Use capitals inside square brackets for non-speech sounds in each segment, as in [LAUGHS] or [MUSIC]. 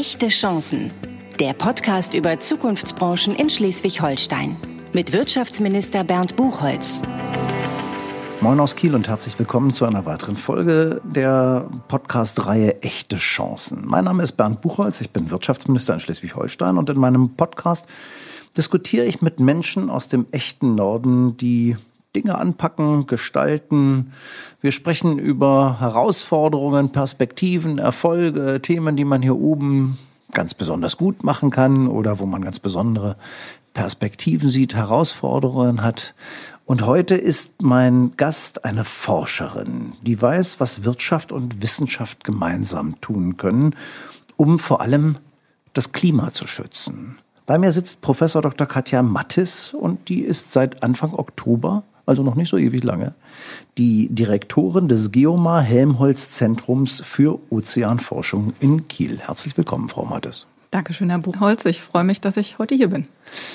Echte Chancen. Der Podcast über Zukunftsbranchen in Schleswig-Holstein. Mit Wirtschaftsminister Bernd Buchholz. Moin aus Kiel und herzlich willkommen zu einer weiteren Folge der Podcast-Reihe Echte Chancen. Mein Name ist Bernd Buchholz, ich bin Wirtschaftsminister in Schleswig-Holstein und in meinem Podcast diskutiere ich mit Menschen aus dem echten Norden, die Dinge anpacken, gestalten. Wir sprechen über Herausforderungen, Perspektiven, Erfolge, Themen, die man hier oben ganz besonders gut machen kann oder wo man ganz besondere Perspektiven sieht, Herausforderungen hat. Und heute ist mein Gast eine Forscherin, die weiß, was Wirtschaft und Wissenschaft gemeinsam tun können, um vor allem das Klima zu schützen. Bei mir sitzt Professor Dr. Katja Mattis und die ist seit Anfang Oktober also noch nicht so ewig lange, die Direktorin des Geomar Helmholtz Zentrums für Ozeanforschung in Kiel. Herzlich willkommen, Frau Mattes. Dankeschön, Herr Buchholz. Ich freue mich, dass ich heute hier bin.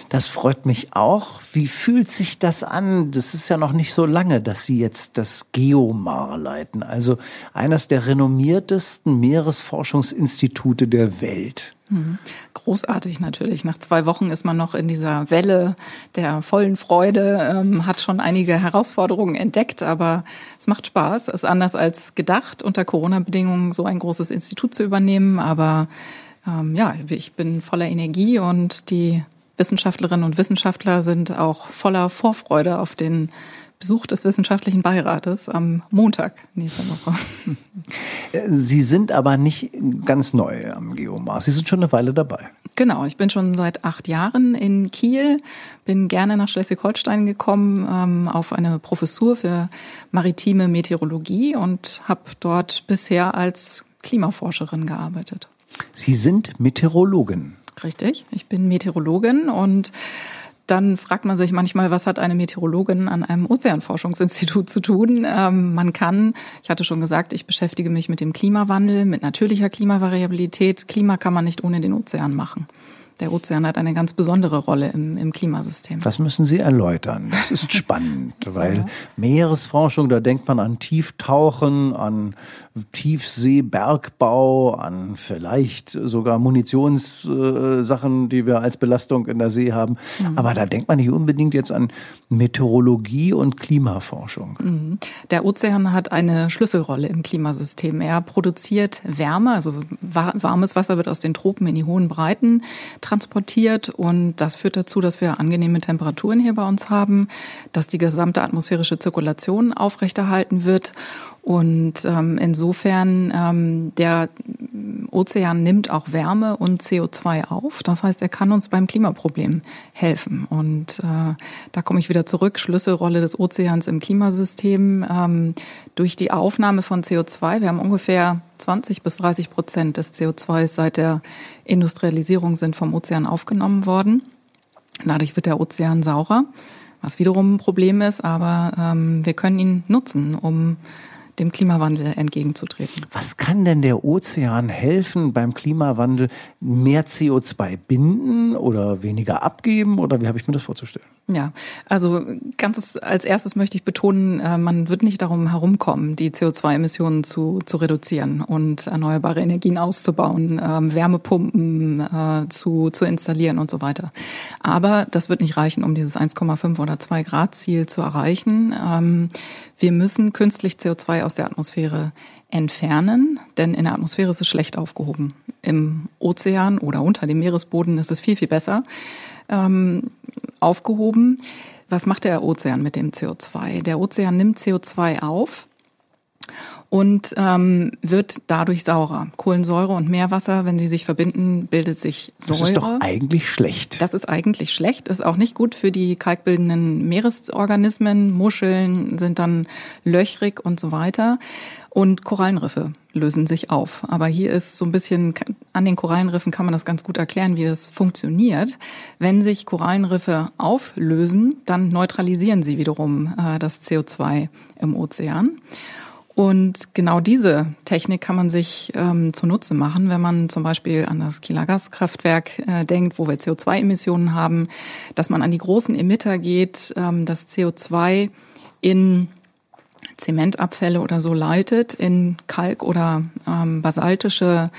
Das freut mich auch. Wie fühlt sich das an? Das ist ja noch nicht so lange, dass Sie jetzt das Geomar leiten, also eines der renommiertesten Meeresforschungsinstitute der Welt. Mhm. Großartig natürlich. Nach zwei Wochen ist man noch in dieser Welle der vollen Freude, ähm, hat schon einige Herausforderungen entdeckt, aber es macht Spaß. Es ist anders als gedacht, unter Corona-Bedingungen so ein großes Institut zu übernehmen, aber ähm, ja, ich bin voller Energie und die Wissenschaftlerinnen und Wissenschaftler sind auch voller Vorfreude auf den Besuch des Wissenschaftlichen Beirates am Montag nächste Woche. Sie sind aber nicht ganz neu am Geomars. Sie sind schon eine Weile dabei. Genau, ich bin schon seit acht Jahren in Kiel, bin gerne nach Schleswig-Holstein gekommen ähm, auf eine Professur für maritime Meteorologie und habe dort bisher als Klimaforscherin gearbeitet. Sie sind Meteorologin. Richtig, ich bin Meteorologin und dann fragt man sich manchmal, was hat eine Meteorologin an einem Ozeanforschungsinstitut zu tun? Ähm, man kann, ich hatte schon gesagt, ich beschäftige mich mit dem Klimawandel, mit natürlicher Klimavariabilität. Klima kann man nicht ohne den Ozean machen. Der Ozean hat eine ganz besondere Rolle im, im Klimasystem. Das müssen Sie erläutern. Das ist [LAUGHS] spannend, weil Meeresforschung, da denkt man an Tieftauchen, an Tiefseebergbau, an vielleicht sogar Munitionssachen, die wir als Belastung in der See haben. Mhm. Aber da denkt man nicht unbedingt jetzt an Meteorologie und Klimaforschung. Mhm. Der Ozean hat eine Schlüsselrolle im Klimasystem. Er produziert Wärme, also warmes Wasser wird aus den Tropen in die hohen Breiten transportiert und das führt dazu, dass wir angenehme Temperaturen hier bei uns haben, dass die gesamte atmosphärische Zirkulation aufrechterhalten wird und ähm, insofern, ähm, der Ozean nimmt auch Wärme und CO2 auf. Das heißt, er kann uns beim Klimaproblem helfen. Und äh, da komme ich wieder zurück. Schlüsselrolle des Ozeans im Klimasystem. Ähm, durch die Aufnahme von CO2, wir haben ungefähr 20 bis 30 Prozent des CO2 seit der Industrialisierung sind vom Ozean aufgenommen worden. Dadurch wird der Ozean saurer, was wiederum ein Problem ist, aber ähm, wir können ihn nutzen, um dem Klimawandel entgegenzutreten. Was kann denn der Ozean helfen beim Klimawandel? Mehr CO2 binden oder weniger abgeben oder wie habe ich mir das vorzustellen? Ja, also ganz als erstes möchte ich betonen, äh, man wird nicht darum herumkommen, die CO2-Emissionen zu, zu reduzieren und erneuerbare Energien auszubauen, ähm, Wärmepumpen äh, zu, zu installieren und so weiter. Aber das wird nicht reichen, um dieses 1,5 oder 2 Grad Ziel zu erreichen. Wir müssen künstlich CO2 aus der Atmosphäre entfernen, denn in der Atmosphäre ist es schlecht aufgehoben. Im Ozean oder unter dem Meeresboden ist es viel, viel besser ähm, aufgehoben. Was macht der Ozean mit dem CO2? Der Ozean nimmt CO2 auf und ähm, wird dadurch saurer. Kohlensäure und Meerwasser, wenn sie sich verbinden, bildet sich Säure. Das ist doch eigentlich schlecht. Das ist eigentlich schlecht, ist auch nicht gut für die kalkbildenden Meeresorganismen. Muscheln sind dann löchrig und so weiter. Und Korallenriffe lösen sich auf. Aber hier ist so ein bisschen, an den Korallenriffen kann man das ganz gut erklären, wie das funktioniert. Wenn sich Korallenriffe auflösen, dann neutralisieren sie wiederum äh, das CO2 im Ozean. Und genau diese Technik kann man sich ähm, zunutze machen, wenn man zum Beispiel an das Kieler Gaskraftwerk äh, denkt, wo wir CO2-Emissionen haben, dass man an die großen Emitter geht, ähm, das CO2 in Zementabfälle oder so leitet, in Kalk- oder ähm, basaltische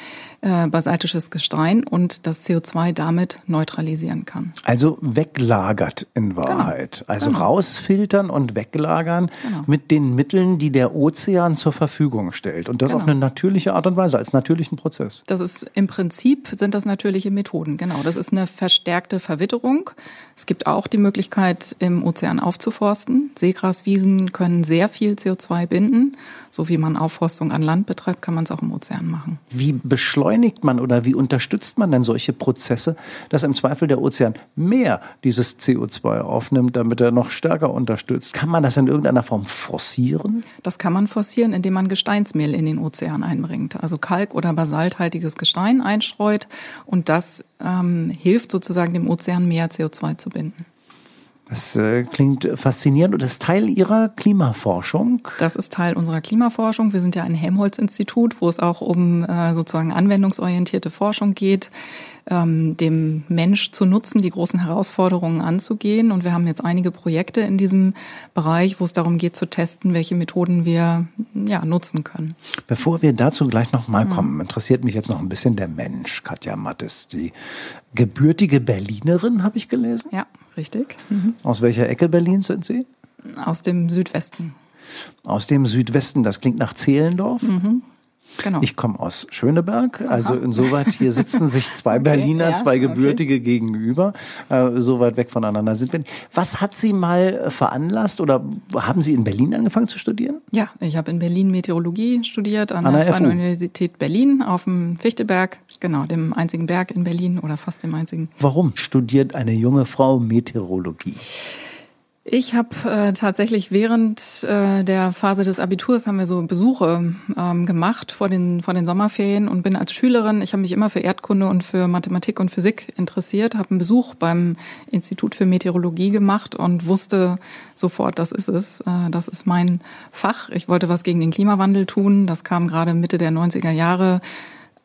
äh, basaltisches Gestein und das CO2 damit neutralisieren kann. Also weglagert in genau. Wahrheit. Genau. Also genau. rausfiltern und weglagern genau. mit den Mitteln, die der Ozean zur Verfügung stellt. Und das genau. auf eine natürliche Art und Weise, als natürlichen Prozess. Das ist im Prinzip sind das natürliche Methoden. Genau. Das ist eine verstärkte Verwitterung. Es gibt auch die Möglichkeit, im Ozean aufzuforsten. Seegraswiesen können sehr viel CO2 binden. So wie man Aufforstung an Land betreibt, kann man es auch im Ozean machen. Wie beschleunigt man oder wie unterstützt man denn solche Prozesse, dass im Zweifel der Ozean mehr dieses CO2 aufnimmt, damit er noch stärker unterstützt? Kann man das in irgendeiner Form forcieren? Das kann man forcieren, indem man Gesteinsmehl in den Ozean einbringt. Also Kalk- oder basalthaltiges Gestein einstreut und das ähm, hilft sozusagen dem Ozean mehr CO2 zu binden. Das äh, klingt faszinierend und ist Teil Ihrer Klimaforschung. Das ist Teil unserer Klimaforschung. Wir sind ja ein Helmholtz-Institut, wo es auch um äh, sozusagen anwendungsorientierte Forschung geht, ähm, dem Mensch zu nutzen, die großen Herausforderungen anzugehen. Und wir haben jetzt einige Projekte in diesem Bereich, wo es darum geht zu testen, welche Methoden wir ja, nutzen können. Bevor wir dazu gleich nochmal mhm. kommen, interessiert mich jetzt noch ein bisschen der Mensch. Katja Mattes, die gebürtige Berlinerin, habe ich gelesen. Ja. Richtig. Mhm. Aus welcher Ecke Berlins sind Sie? Aus dem Südwesten. Aus dem Südwesten, das klingt nach Zehlendorf. Mhm. Genau. Ich komme aus Schöneberg, also Aha. insoweit hier sitzen sich zwei [LAUGHS] Berliner, okay, ja, zwei Gebürtige okay. gegenüber, äh, so weit weg voneinander sind wir. Was hat Sie mal veranlasst oder haben Sie in Berlin angefangen zu studieren? Ja, ich habe in Berlin Meteorologie studiert an, an der Freien Universität Berlin auf dem Fichteberg, genau, dem einzigen Berg in Berlin oder fast dem einzigen. Warum studiert eine junge Frau Meteorologie? Ich habe äh, tatsächlich während äh, der Phase des Abiturs haben wir so Besuche ähm, gemacht vor den vor den Sommerferien und bin als Schülerin, ich habe mich immer für Erdkunde und für Mathematik und Physik interessiert, habe einen Besuch beim Institut für Meteorologie gemacht und wusste sofort, das ist es, äh, das ist mein Fach. Ich wollte was gegen den Klimawandel tun, das kam gerade Mitte der 90er Jahre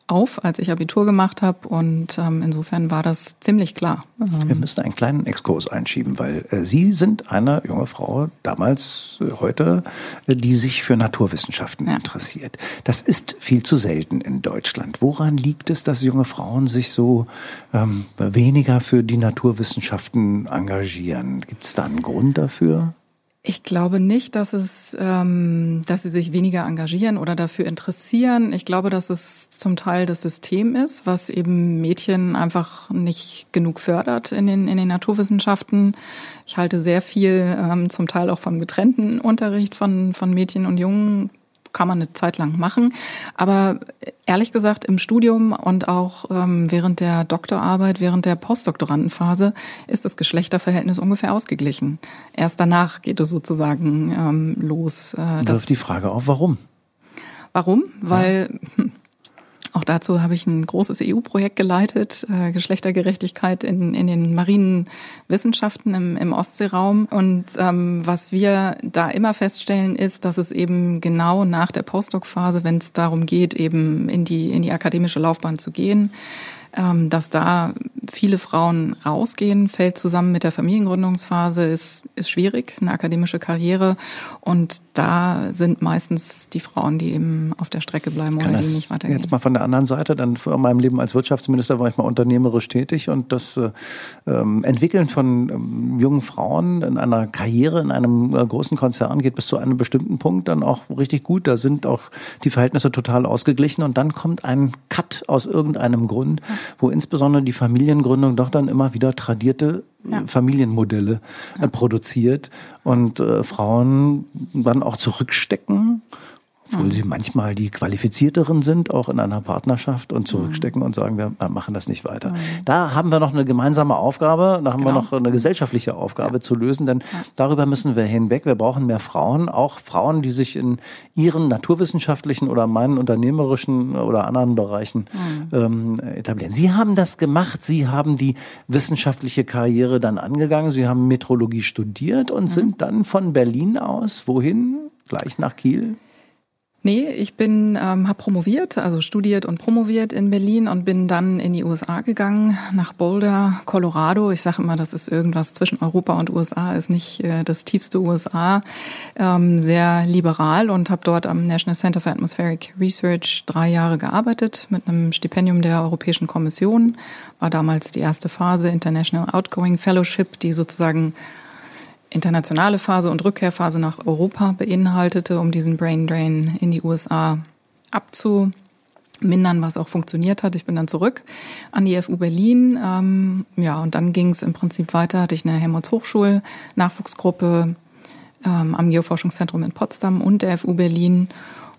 auf, als ich Abitur gemacht habe und ähm, insofern war das ziemlich klar. Ähm, Wir müssen einen kleinen Exkurs einschieben, weil äh, Sie sind eine junge Frau, damals, äh, heute, äh, die sich für Naturwissenschaften ja. interessiert. Das ist viel zu selten in Deutschland. Woran liegt es, dass junge Frauen sich so ähm, weniger für die Naturwissenschaften engagieren? Gibt es da einen Grund dafür? Ich glaube nicht, dass es, ähm, dass sie sich weniger engagieren oder dafür interessieren. Ich glaube, dass es zum Teil das System ist, was eben Mädchen einfach nicht genug fördert in den in den Naturwissenschaften. Ich halte sehr viel, ähm, zum Teil auch vom getrennten Unterricht von von Mädchen und Jungen kann man eine Zeit lang machen. Aber ehrlich gesagt, im Studium und auch ähm, während der Doktorarbeit, während der Postdoktorandenphase ist das Geschlechterverhältnis ungefähr ausgeglichen. Erst danach geht es sozusagen ähm, los. Äh, Wirft die Frage auf, warum? Warum? Weil ja. Auch dazu habe ich ein großes EU-Projekt geleitet, äh, Geschlechtergerechtigkeit in, in den marinen Wissenschaften im, im Ostseeraum. Und ähm, was wir da immer feststellen, ist, dass es eben genau nach der Postdoc-Phase, wenn es darum geht, eben in die, in die akademische Laufbahn zu gehen, dass da viele Frauen rausgehen, fällt zusammen mit der Familiengründungsphase, ist, ist schwierig, eine akademische Karriere. Und da sind meistens die Frauen, die eben auf der Strecke bleiben Kann oder die nicht weitergehen. Jetzt mal von der anderen Seite, dann vor meinem Leben als Wirtschaftsminister war ich mal unternehmerisch tätig und das äh, ähm, Entwickeln von ähm, jungen Frauen in einer Karriere in einem äh, großen Konzern geht bis zu einem bestimmten Punkt dann auch richtig gut. Da sind auch die Verhältnisse total ausgeglichen und dann kommt ein Cut aus irgendeinem Grund. Ja wo insbesondere die Familiengründung doch dann immer wieder tradierte ja. Familienmodelle äh, ja. produziert und äh, Frauen dann auch zurückstecken obwohl mhm. sie manchmal die qualifizierteren sind, auch in einer Partnerschaft und zurückstecken mhm. und sagen, wir machen das nicht weiter. Mhm. Da haben wir noch eine gemeinsame Aufgabe, da haben genau. wir noch eine gesellschaftliche Aufgabe ja. zu lösen, denn ja. darüber müssen wir hinweg. Wir brauchen mehr Frauen, auch Frauen, die sich in ihren naturwissenschaftlichen oder meinen unternehmerischen oder anderen Bereichen mhm. ähm, etablieren. Sie haben das gemacht, Sie haben die wissenschaftliche Karriere dann angegangen, Sie haben Metrologie studiert und mhm. sind dann von Berlin aus wohin? Gleich nach Kiel? Nee, ich bin, ähm, habe promoviert, also studiert und promoviert in Berlin und bin dann in die USA gegangen, nach Boulder, Colorado. Ich sage immer, das ist irgendwas zwischen Europa und USA, ist nicht äh, das tiefste USA. Ähm, sehr liberal und habe dort am National Center for Atmospheric Research drei Jahre gearbeitet mit einem Stipendium der Europäischen Kommission. War damals die erste Phase International Outgoing Fellowship, die sozusagen internationale Phase und Rückkehrphase nach Europa beinhaltete, um diesen Brain Drain in die USA abzumindern, was auch funktioniert hat. Ich bin dann zurück an die FU Berlin. Ähm, ja, und dann ging es im Prinzip weiter, hatte ich eine Helmholtz-Hochschul-Nachwuchsgruppe ähm, am Geoforschungszentrum in Potsdam und der FU Berlin.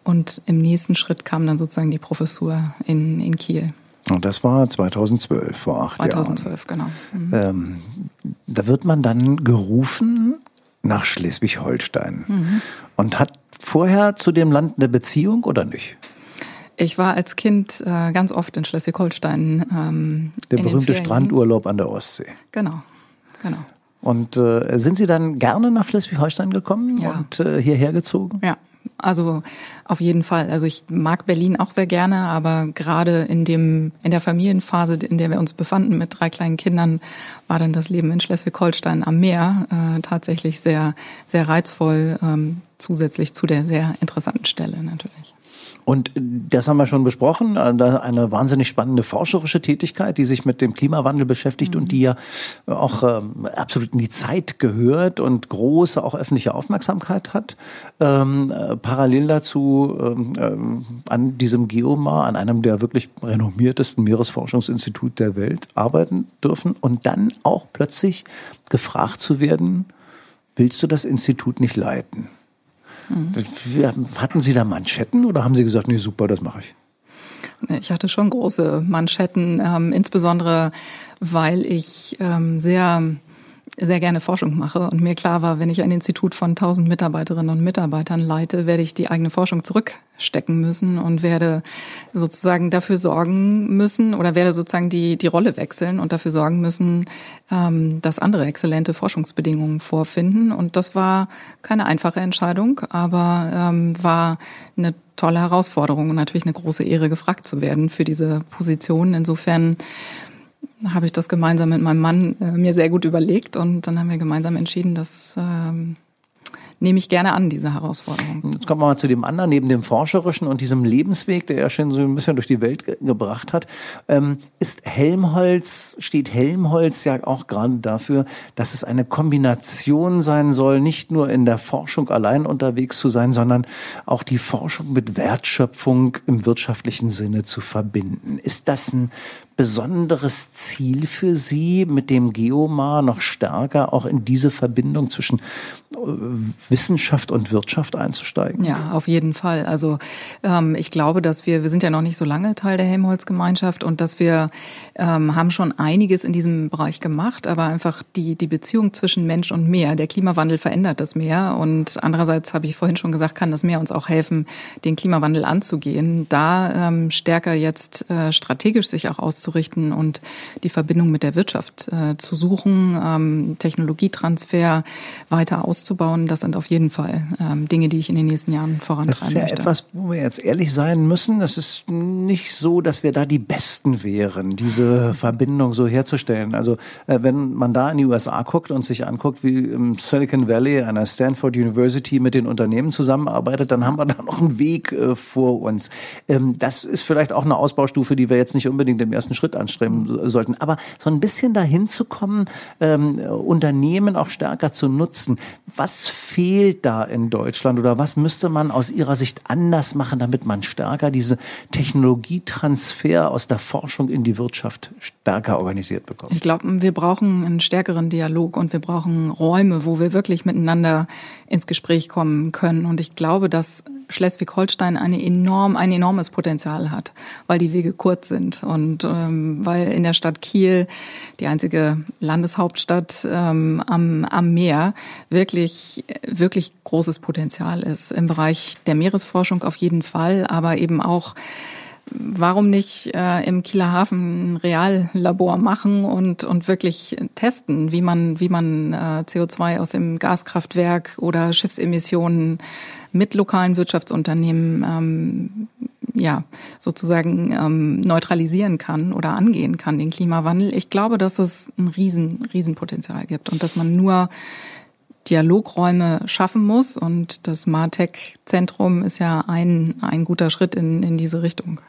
Und im nächsten Schritt kam dann sozusagen die Professur in, in Kiel. Und das war 2012, vor acht 2012, Jahren. 2012, genau. Mhm. Ähm, da wird man dann gerufen nach Schleswig-Holstein mhm. und hat vorher zu dem Land eine Beziehung oder nicht? Ich war als Kind äh, ganz oft in Schleswig-Holstein. Ähm, der berühmte Strandurlaub an der Ostsee. Genau, genau. Und äh, sind Sie dann gerne nach Schleswig-Holstein gekommen ja. und äh, hierher gezogen? Ja, also auf jeden Fall. Also ich mag Berlin auch sehr gerne, aber gerade in dem in der Familienphase, in der wir uns befanden mit drei kleinen Kindern, war dann das Leben in Schleswig-Holstein am Meer äh, tatsächlich sehr sehr reizvoll, ähm, zusätzlich zu der sehr interessanten Stelle natürlich. Und das haben wir schon besprochen, eine wahnsinnig spannende forscherische Tätigkeit, die sich mit dem Klimawandel beschäftigt mhm. und die ja auch ähm, absolut in die Zeit gehört und große auch öffentliche Aufmerksamkeit hat. Ähm, äh, parallel dazu ähm, äh, an diesem Geomar, an einem der wirklich renommiertesten Meeresforschungsinstitute der Welt arbeiten dürfen und dann auch plötzlich gefragt zu werden, willst du das Institut nicht leiten? Mhm. Hatten Sie da Manschetten oder haben Sie gesagt, nee, super, das mache ich? Ich hatte schon große Manschetten, ähm, insbesondere weil ich ähm, sehr sehr gerne Forschung mache und mir klar war, wenn ich ein Institut von 1000 Mitarbeiterinnen und Mitarbeitern leite, werde ich die eigene Forschung zurückstecken müssen und werde sozusagen dafür sorgen müssen oder werde sozusagen die, die Rolle wechseln und dafür sorgen müssen, ähm, dass andere exzellente Forschungsbedingungen vorfinden. Und das war keine einfache Entscheidung, aber ähm, war eine tolle Herausforderung und natürlich eine große Ehre, gefragt zu werden für diese Position. Insofern habe ich das gemeinsam mit meinem Mann äh, mir sehr gut überlegt und dann haben wir gemeinsam entschieden, dass ähm, nehme ich gerne an, diese Herausforderung. Jetzt kommen wir mal zu dem anderen, neben dem forscherischen und diesem Lebensweg, der ja schon so ein bisschen durch die Welt ge gebracht hat. Ähm, ist Helmholtz, steht Helmholtz ja auch gerade dafür, dass es eine Kombination sein soll, nicht nur in der Forschung allein unterwegs zu sein, sondern auch die Forschung mit Wertschöpfung im wirtschaftlichen Sinne zu verbinden. Ist das ein besonderes Ziel für Sie, mit dem Geomar noch stärker auch in diese Verbindung zwischen äh, Wissenschaft und Wirtschaft einzusteigen? Ja, auf jeden Fall. Also ähm, ich glaube, dass wir, wir sind ja noch nicht so lange Teil der Helmholtz-Gemeinschaft und dass wir ähm, haben schon einiges in diesem Bereich gemacht, aber einfach die, die Beziehung zwischen Mensch und Meer, der Klimawandel verändert das Meer und andererseits habe ich vorhin schon gesagt, kann das Meer uns auch helfen, den Klimawandel anzugehen, da ähm, stärker jetzt äh, strategisch sich auch auszuprobieren auszurichten und die Verbindung mit der Wirtschaft äh, zu suchen, ähm, Technologietransfer weiter auszubauen. Das sind auf jeden Fall ähm, Dinge, die ich in den nächsten Jahren vorantreiben möchte. Das ist ja möchte. etwas, wo wir jetzt ehrlich sein müssen. Es ist nicht so, dass wir da die Besten wären, diese Verbindung so herzustellen. Also äh, wenn man da in die USA guckt und sich anguckt, wie im Silicon Valley einer Stanford University mit den Unternehmen zusammenarbeitet, dann haben wir da noch einen Weg äh, vor uns. Ähm, das ist vielleicht auch eine Ausbaustufe, die wir jetzt nicht unbedingt im ersten Schritt anstreben sollten. Aber so ein bisschen dahin zu kommen, ähm, Unternehmen auch stärker zu nutzen. Was fehlt da in Deutschland oder was müsste man aus Ihrer Sicht anders machen, damit man stärker diese Technologietransfer aus der Forschung in die Wirtschaft stärker organisiert bekommt? Ich glaube, wir brauchen einen stärkeren Dialog und wir brauchen Räume, wo wir wirklich miteinander ins Gespräch kommen können. Und ich glaube, dass Schleswig-Holstein eine enorm, ein enormes Potenzial hat, weil die Wege kurz sind. Und ähm, weil in der Stadt Kiel, die einzige Landeshauptstadt ähm, am, am Meer, wirklich, wirklich großes Potenzial ist. Im Bereich der Meeresforschung auf jeden Fall, aber eben auch warum nicht äh, im Kieler Hafen ein Reallabor machen und, und wirklich testen, wie man, wie man äh, CO2 aus dem Gaskraftwerk oder Schiffsemissionen mit lokalen Wirtschaftsunternehmen ähm, ja sozusagen ähm, neutralisieren kann oder angehen kann, den Klimawandel. Ich glaube, dass es ein riesen, Riesenpotenzial gibt und dass man nur Dialogräume schaffen muss. Und das Martech-Zentrum ist ja ein, ein guter Schritt in, in diese Richtung.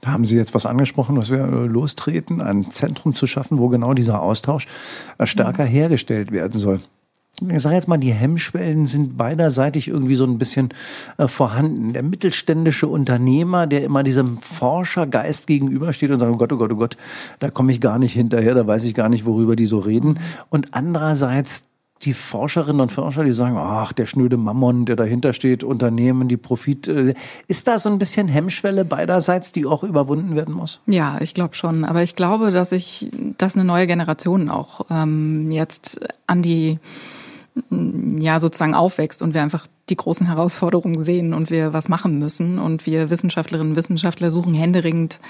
Da haben Sie jetzt was angesprochen, was wir äh, lostreten, ein Zentrum zu schaffen, wo genau dieser Austausch äh, stärker mhm. hergestellt werden soll. Ich sage jetzt mal, die Hemmschwellen sind beiderseitig irgendwie so ein bisschen äh, vorhanden. Der mittelständische Unternehmer, der immer diesem Forschergeist gegenübersteht und sagt, oh Gott, oh Gott, oh Gott, da komme ich gar nicht hinterher, da weiß ich gar nicht, worüber die so reden. Und andererseits die Forscherinnen und Forscher, die sagen, ach, der schnöde Mammon, der dahinter steht, Unternehmen, die Profit. Äh, ist da so ein bisschen Hemmschwelle beiderseits, die auch überwunden werden muss? Ja, ich glaube schon. Aber ich glaube, dass ich, dass eine neue Generation auch ähm, jetzt an die ja sozusagen aufwächst und wir einfach die großen Herausforderungen sehen und wir was machen müssen und wir Wissenschaftlerinnen und Wissenschaftler suchen händeringend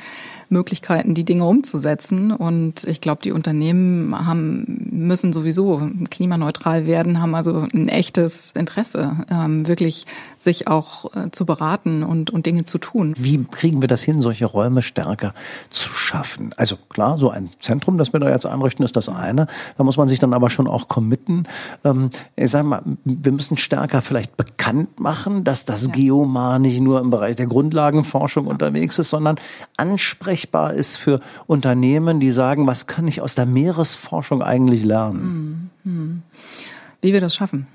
Möglichkeiten, die Dinge umzusetzen. Und ich glaube, die Unternehmen haben, müssen sowieso klimaneutral werden, haben also ein echtes Interesse, ähm, wirklich sich auch äh, zu beraten und, und Dinge zu tun. Wie kriegen wir das hin, solche Räume stärker zu schaffen? Also klar, so ein Zentrum, das wir da jetzt einrichten, ist das eine. Da muss man sich dann aber schon auch committen. Ähm, ich sag mal, wir müssen stärker vielleicht bekannt machen, dass das ja. Geomar nicht nur im Bereich der Grundlagenforschung unterwegs ist, sondern ansprechen ansprechbar ist für Unternehmen, die sagen, was kann ich aus der Meeresforschung eigentlich lernen? Hm, hm. Wie wir das schaffen?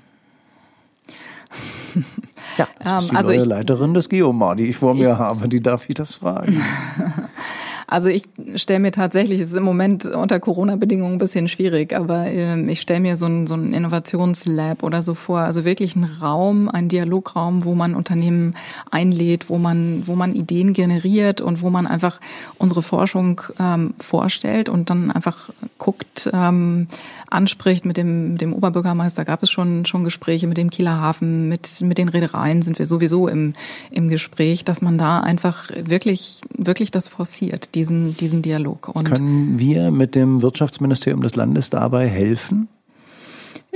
Ja, das [LAUGHS] ist die ähm, also neue ich, Leiterin des Geomar, die ich vor mir ich, habe. Die darf ich das fragen. [LAUGHS] Also ich stelle mir tatsächlich, es ist im Moment unter Corona-Bedingungen ein bisschen schwierig, aber äh, ich stelle mir so ein, so ein Innovationslab oder so vor, also wirklich ein Raum, ein Dialograum, wo man Unternehmen einlädt, wo man, wo man Ideen generiert und wo man einfach unsere Forschung ähm, vorstellt und dann einfach guckt, ähm, anspricht. Mit dem, dem Oberbürgermeister gab es schon, schon Gespräche mit dem Kieler Hafen, mit, mit den Reedereien sind wir sowieso im, im Gespräch, dass man da einfach wirklich, wirklich das forciert diesen, diesen Dialog. Und Können wir mit dem Wirtschaftsministerium des Landes dabei helfen?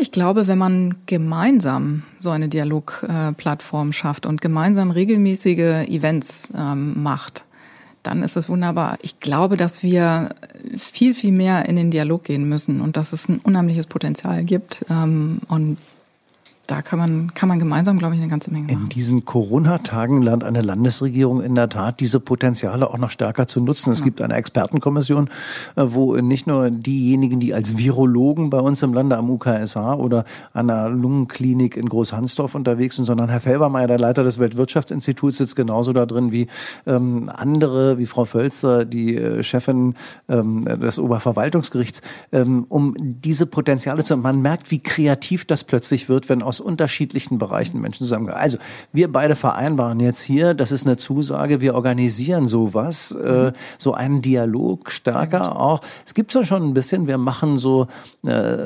Ich glaube, wenn man gemeinsam so eine Dialogplattform schafft und gemeinsam regelmäßige Events ähm, macht, dann ist es wunderbar. Ich glaube, dass wir viel, viel mehr in den Dialog gehen müssen und dass es ein unheimliches Potenzial gibt. Ähm, und da kann man, kann man gemeinsam, glaube ich, eine ganze Menge machen. In diesen Corona-Tagen lernt eine Landesregierung in der Tat, diese Potenziale auch noch stärker zu nutzen. Es ja. gibt eine Expertenkommission, äh, wo nicht nur diejenigen, die als Virologen bei uns im Lande am UKSH oder an der Lungenklinik in Großhansdorf unterwegs sind, sondern Herr Felbermeier, der Leiter des Weltwirtschaftsinstituts, sitzt genauso da drin wie ähm, andere, wie Frau Völzer, die äh, Chefin ähm, des Oberverwaltungsgerichts, ähm, um diese Potenziale zu, man merkt, wie kreativ das plötzlich wird, wenn aus aus unterschiedlichen Bereichen Menschen zusammenkommen. Also wir beide vereinbaren jetzt hier, das ist eine Zusage, wir organisieren sowas, äh, so einen Dialog stärker auch. Es gibt ja schon ein bisschen, wir machen so äh,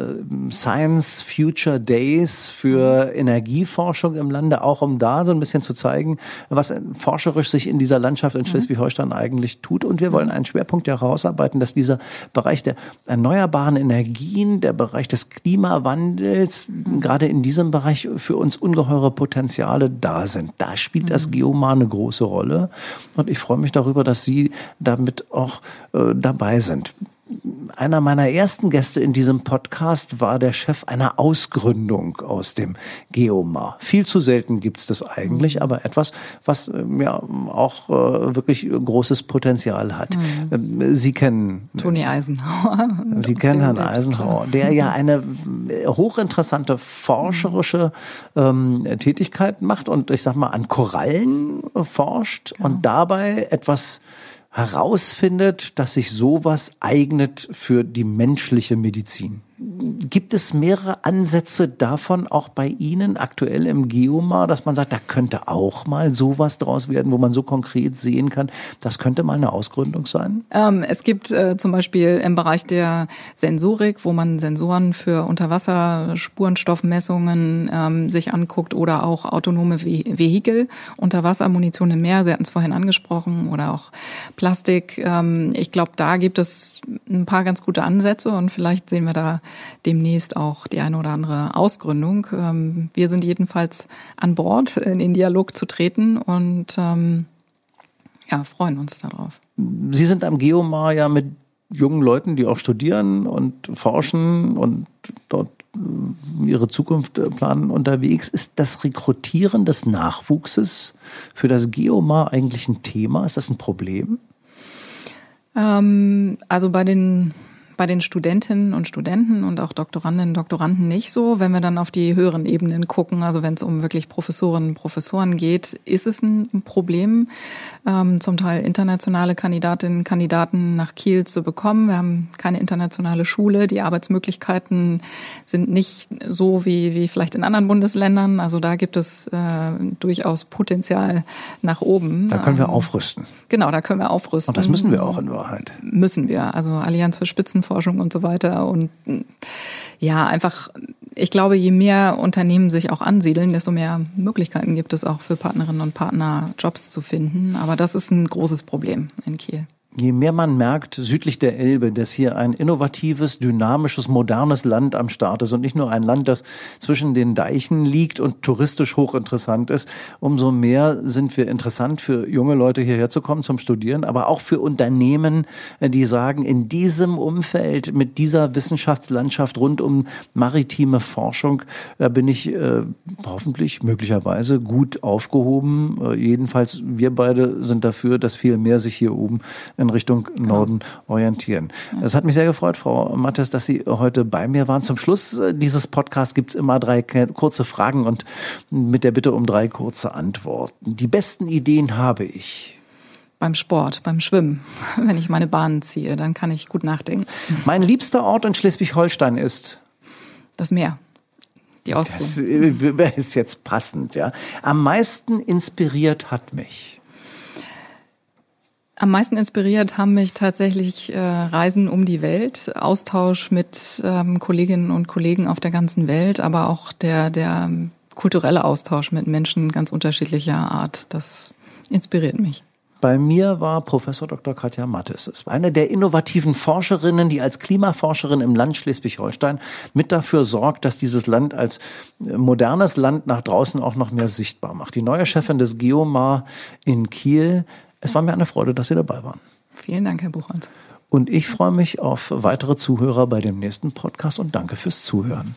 Science Future Days für Energieforschung im Lande, auch um da so ein bisschen zu zeigen, was forscherisch sich in dieser Landschaft in mhm. Schleswig-Holstein eigentlich tut. Und wir wollen einen Schwerpunkt herausarbeiten, dass dieser Bereich der erneuerbaren Energien, der Bereich des Klimawandels, mhm. gerade in diesem Bereich Bereich für uns ungeheure Potenziale da sind. Da spielt das mhm. Geomar eine große Rolle. Und ich freue mich darüber, dass Sie damit auch äh, dabei sind einer meiner ersten Gäste in diesem Podcast war der Chef einer Ausgründung aus dem Geomar. Viel zu selten gibt's das eigentlich, mhm. aber etwas, was ähm, ja auch äh, wirklich großes Potenzial hat. Mhm. Ähm, Sie kennen Toni Eisenhower. [LAUGHS] Sie kennen Herrn Eisenhower, der ja eine äh, hochinteressante forscherische ähm, Tätigkeit macht und ich sag mal an Korallen forscht genau. und dabei etwas herausfindet, dass sich sowas eignet für die menschliche Medizin. Gibt es mehrere Ansätze davon auch bei Ihnen aktuell im Geomar, dass man sagt, da könnte auch mal sowas draus werden, wo man so konkret sehen kann, das könnte mal eine Ausgründung sein? Ähm, es gibt äh, zum Beispiel im Bereich der Sensorik, wo man Sensoren für Unterwasserspurenstoffmessungen ähm, sich anguckt oder auch autonome Ve Vehikel, Unterwassermunition im Meer, Sie hatten es vorhin angesprochen, oder auch Plastik. Ähm, ich glaube, da gibt es ein paar ganz gute Ansätze und vielleicht sehen wir da demnächst auch die eine oder andere Ausgründung. Ähm, wir sind jedenfalls an Bord, in den Dialog zu treten und ähm, ja, freuen uns darauf. Sie sind am Geomar ja mit jungen Leuten, die auch studieren und forschen und dort äh, ihre Zukunft äh, planen unterwegs. Ist das Rekrutieren des Nachwuchses für das Geomar eigentlich ein Thema? Ist das ein Problem? Ähm, also bei den bei den Studentinnen und Studenten und auch Doktorandinnen und Doktoranden nicht so. Wenn wir dann auf die höheren Ebenen gucken, also wenn es um wirklich Professorinnen und Professoren geht, ist es ein Problem, ähm, zum Teil internationale Kandidatinnen und Kandidaten nach Kiel zu bekommen. Wir haben keine internationale Schule. Die Arbeitsmöglichkeiten sind nicht so wie, wie vielleicht in anderen Bundesländern. Also da gibt es äh, durchaus Potenzial nach oben. Da können wir ähm, aufrüsten. Genau, da können wir aufrüsten. Und das müssen wir auch in Wahrheit. Müssen wir. Also Allianz für Spitzenforschung Forschung und so weiter. Und ja, einfach, ich glaube, je mehr Unternehmen sich auch ansiedeln, desto mehr Möglichkeiten gibt es auch für Partnerinnen und Partner, Jobs zu finden. Aber das ist ein großes Problem in Kiel je mehr man merkt, südlich der Elbe, dass hier ein innovatives, dynamisches, modernes Land am Start ist und nicht nur ein Land, das zwischen den Deichen liegt und touristisch hochinteressant ist, umso mehr sind wir interessant für junge Leute hierher zu kommen zum Studieren, aber auch für Unternehmen, die sagen, in diesem Umfeld, mit dieser Wissenschaftslandschaft rund um maritime Forschung, da bin ich äh, hoffentlich möglicherweise gut aufgehoben. Äh, jedenfalls wir beide sind dafür, dass viel mehr sich hier oben in Richtung Norden orientieren. Es hat mich sehr gefreut, Frau Mattes, dass Sie heute bei mir waren. Zum Schluss äh, dieses Podcasts gibt es immer drei kurze Fragen und mit der Bitte um drei kurze Antworten. Die besten Ideen habe ich beim Sport, beim Schwimmen. [LAUGHS] Wenn ich meine Bahnen ziehe, dann kann ich gut nachdenken. Mein liebster Ort in Schleswig-Holstein ist? Das Meer. Die Ostsee. Das äh, [LAUGHS] ist jetzt passend, ja. Am meisten inspiriert hat mich. Am meisten inspiriert haben mich tatsächlich äh, Reisen um die Welt, Austausch mit ähm, Kolleginnen und Kollegen auf der ganzen Welt, aber auch der, der kulturelle Austausch mit Menschen ganz unterschiedlicher Art. Das inspiriert mich. Bei mir war Professor Dr. Katja Mattes. Es war eine der innovativen Forscherinnen, die als Klimaforscherin im Land Schleswig-Holstein mit dafür sorgt, dass dieses Land als äh, modernes Land nach draußen auch noch mehr sichtbar macht. Die neue Chefin des Geomar in Kiel es war mir eine Freude, dass Sie dabei waren. Vielen Dank, Herr Buchholz. Und ich freue mich auf weitere Zuhörer bei dem nächsten Podcast und danke fürs Zuhören.